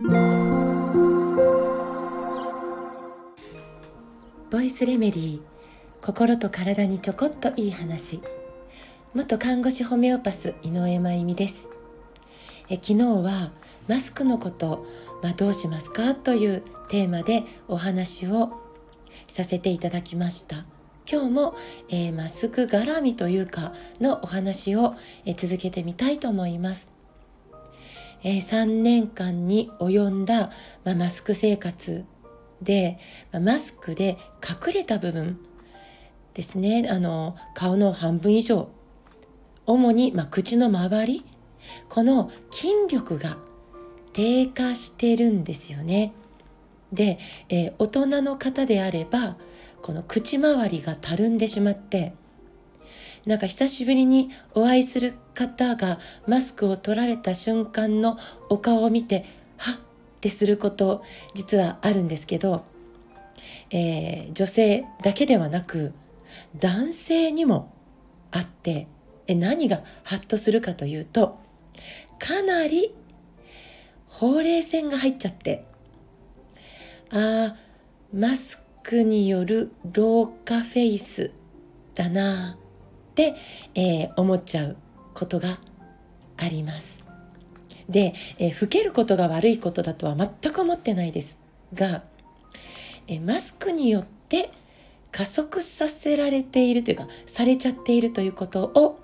ボイスレメディー心と体にちょこっといい話。元看護師ホメオパス井上真由美です。え昨日はマスクのこと、まあ、どうしますか？というテーマでお話をさせていただきました。今日も、えー、マスク絡みというかのお話を、えー、続けてみたいと思います、え、3年間に及んだ、まあ、マスク生活で、まあ、マスクで隠れた部分ですねあの顔の半分以上主に、まあ、口の周りこの筋力が低下してるんですよね。で、えー、大人の方であればこの口周りがたるんでしまってなんか久しぶりにお会いする方がマスクを取られた瞬間のお顔を見てはっってすること実はあるんですけど、えー、女性だけではなく男性にもあってえ何がハッとするかというとかなりほうれい線が入っちゃってあマスクによる老化フェイスだな、えー、思っちゃうことがあります。で、えー、老けることが悪いことだとは全く思ってないですが、えー、マスクによって加速させられているというかされちゃっているということを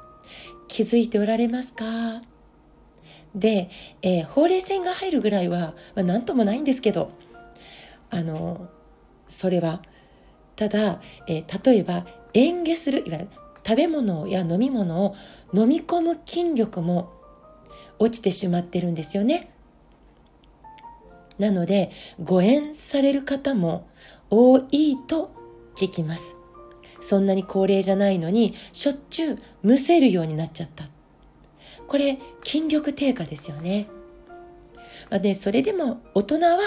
気づいておられますか？で、えー、ほうれい線が入るぐらいは、まあ、何ともないんですけどあのそれはただ、えー、例えば嚥下するいわゆる食べ物や飲み物を飲み込む筋力も落ちてしまってるんですよね。なので誤嚥される方も多いと聞きます。そんなに高齢じゃないのにしょっちゅうむせるようになっちゃった。これ筋力低下ですよね。まあ、でそれでも大人は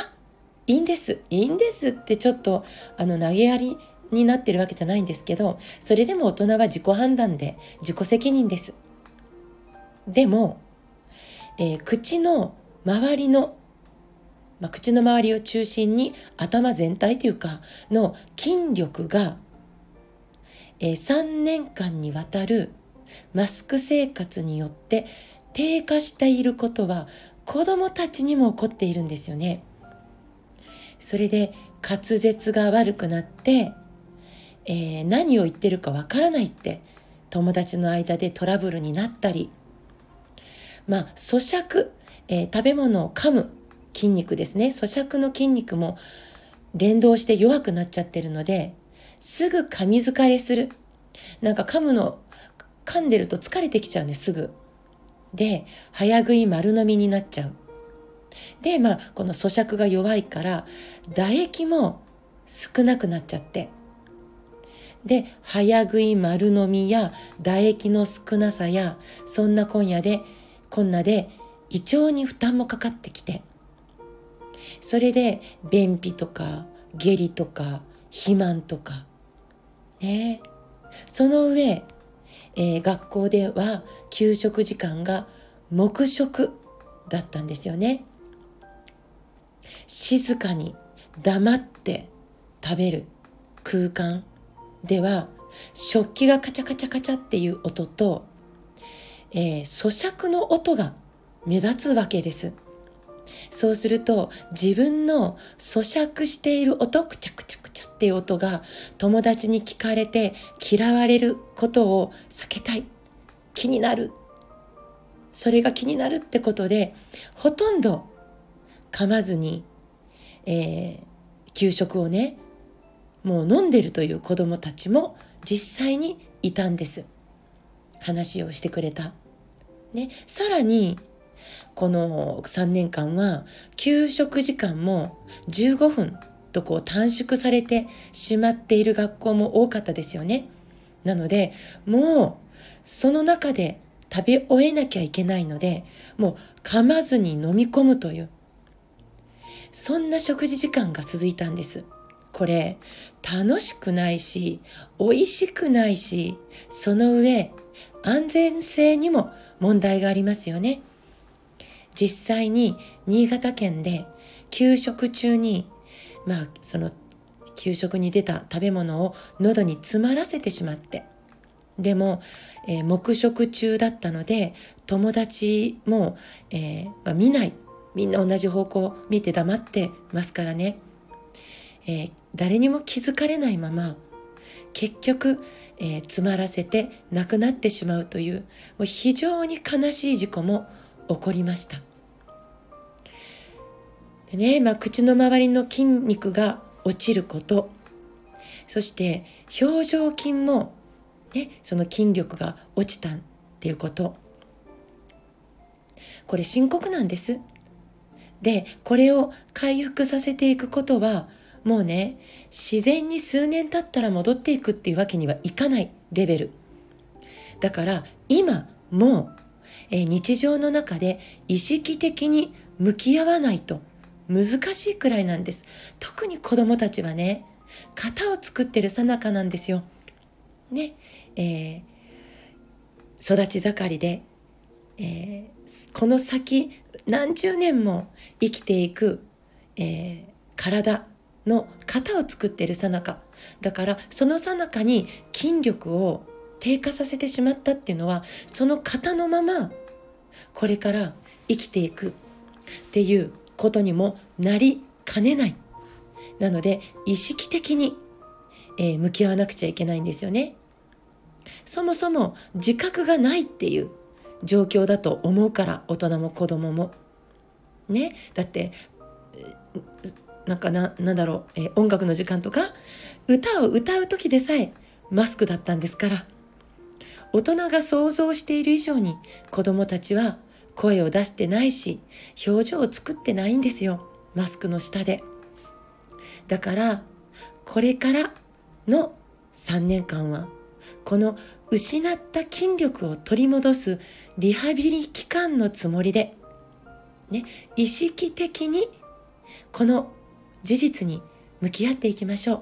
いいんですいいんですってちょっとあの投げやりになってるわけじゃないんですけどそれでも大人は自己判断で自己責任です。でも、えー、口の周りのまあ、口の周りを中心に頭全体というかの筋力が、えー、3年間にわたるマスク生活によって低下していることは子供たちにも起こっているんですよね。それで滑舌が悪くなって、えー、何を言ってるかわからないって友達の間でトラブルになったり、まあ咀嚼、えー、食べ物を噛む筋肉ですね咀嚼の筋肉も連動して弱くなっちゃってるのですぐ噛み疲れするなんか噛むの噛んでると疲れてきちゃうんですすぐ。で早食い丸飲みになっちゃう。でまあこの咀嚼が弱いから唾液も少なくなっちゃってで早食い丸飲みや唾液の少なさやそんな今夜でこんなで胃腸に負担もかかってきて。それで便秘とか下痢とか肥満とか。ね。その上えー、学校では給食時間が黙食だったんですよね。静かに黙って食べる空間。では食器がカチャカチャカチャっていう音と、えー、咀嚼の音が目立つわけです。そうすると自分の咀嚼している音くちゃくちゃくちゃっていう音が友達に聞かれて嫌われることを避けたい気になるそれが気になるってことでほとんど噛まずに、えー、給食をねもう飲んでるという子供たちも実際にいたんです話をしてくれた。ね、さらにこの3年間は給食時間も15分とこう短縮されてしまっている学校も多かったですよね。なのでもうその中で食べ終えなきゃいけないのでもう噛まずに飲み込むというそんな食事時間が続いたんです。これ楽しくないし美味しくないしその上安全性にも問題がありますよね。実際に新潟県で給食中にまあその給食に出た食べ物を喉に詰まらせてしまってでも、えー、黙食中だったので友達も、えーまあ、見ないみんな同じ方向見て黙ってますからね、えー、誰にも気づかれないまま結局、えー、詰まらせて亡くなってしまうというもう非常に悲しい事故も起こりました。でね、まあ、口の周りの筋肉が落ちることそして表情筋も、ね、その筋力が落ちたっていうことこれ深刻なんです。でこれを回復させていくことはもうね自然に数年経ったら戻っていくっていうわけにはいかないレベル。だから今もう、え、日常の中で意識的に向き合わないと難しいくらいなんです。特に子供たちはね型を作ってるさなかなんですよ。ねえー、育ち盛りで、えー、この先何十年も生きていく、えー、体。の型を作っているさなか。だからそのさなかに筋力を低下させてしまったっていうのはその型のままこれから生きていくっていうことにもなりかねない。なので意識的に、えー、向き合わなくちゃいけないんですよね。そもそも自覚がないっていう状況だと思うから大人も子供も。ね。だってなんかな、なんだろう、えー、音楽の時間とか、歌を歌う時でさえマスクだったんですから。大人が想像している以上に子供たちは声を出してないし、表情を作ってないんですよ。マスクの下で。だから、これからの3年間は、この失った筋力を取り戻すリハビリ期間のつもりで、ね、意識的にこの事実に向き合っていきましょう。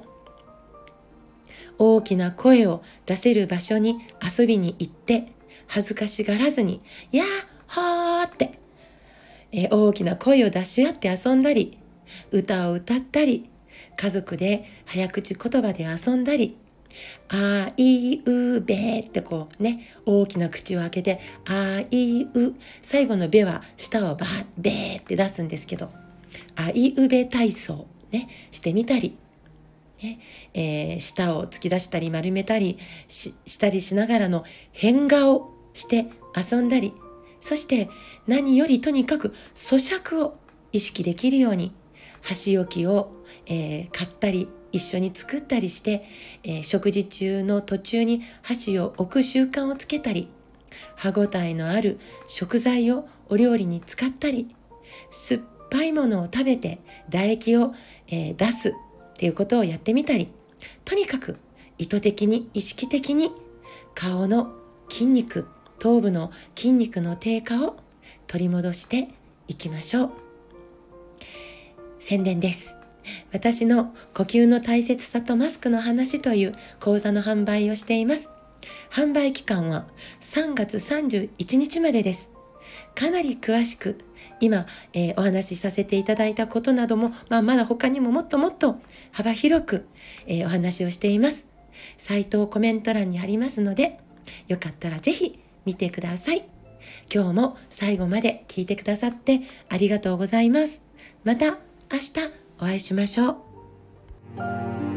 大きな声を出せる場所に遊びに行って、恥ずかしがらずに、やーほーって、え大きな声を出し合って遊んだり、歌を歌ったり、家族で早口言葉で遊んだり、あいうべってこうね、大きな口を開けて、あいう、最後のべは舌をばーべーって出すんですけど、あいうべ体操ね、してみたり、ねえー、舌を突き出したり丸めたりしたりしながらの変顔して遊んだり、そして何よりとにかく咀嚼を意識できるように箸置きを、えー、買ったり一緒に作ったりして、えー、食事中の途中に箸を置く習慣をつけたり歯ごたえのある食材をお料理に使ったり酸っぱいものを食べて唾液を、えー、出すっていうことをやってみたり、とにかく意図的に意識的に顔の筋肉、頭部の筋肉の低下を取り戻していきましょう。宣伝です。私の呼吸の大切さとマスクの話という講座の販売をしています。販売期間は3月31日までです。かなり詳しく今、えー、お話しさせていただいたことなども、まあ、まだ他にももっともっと幅広く、えー、お話をしています。サイトをコメント欄にありますので、よかったらぜひ見てください。今日も最後まで聞いてくださってありがとうございます。また明日お会いしましょう。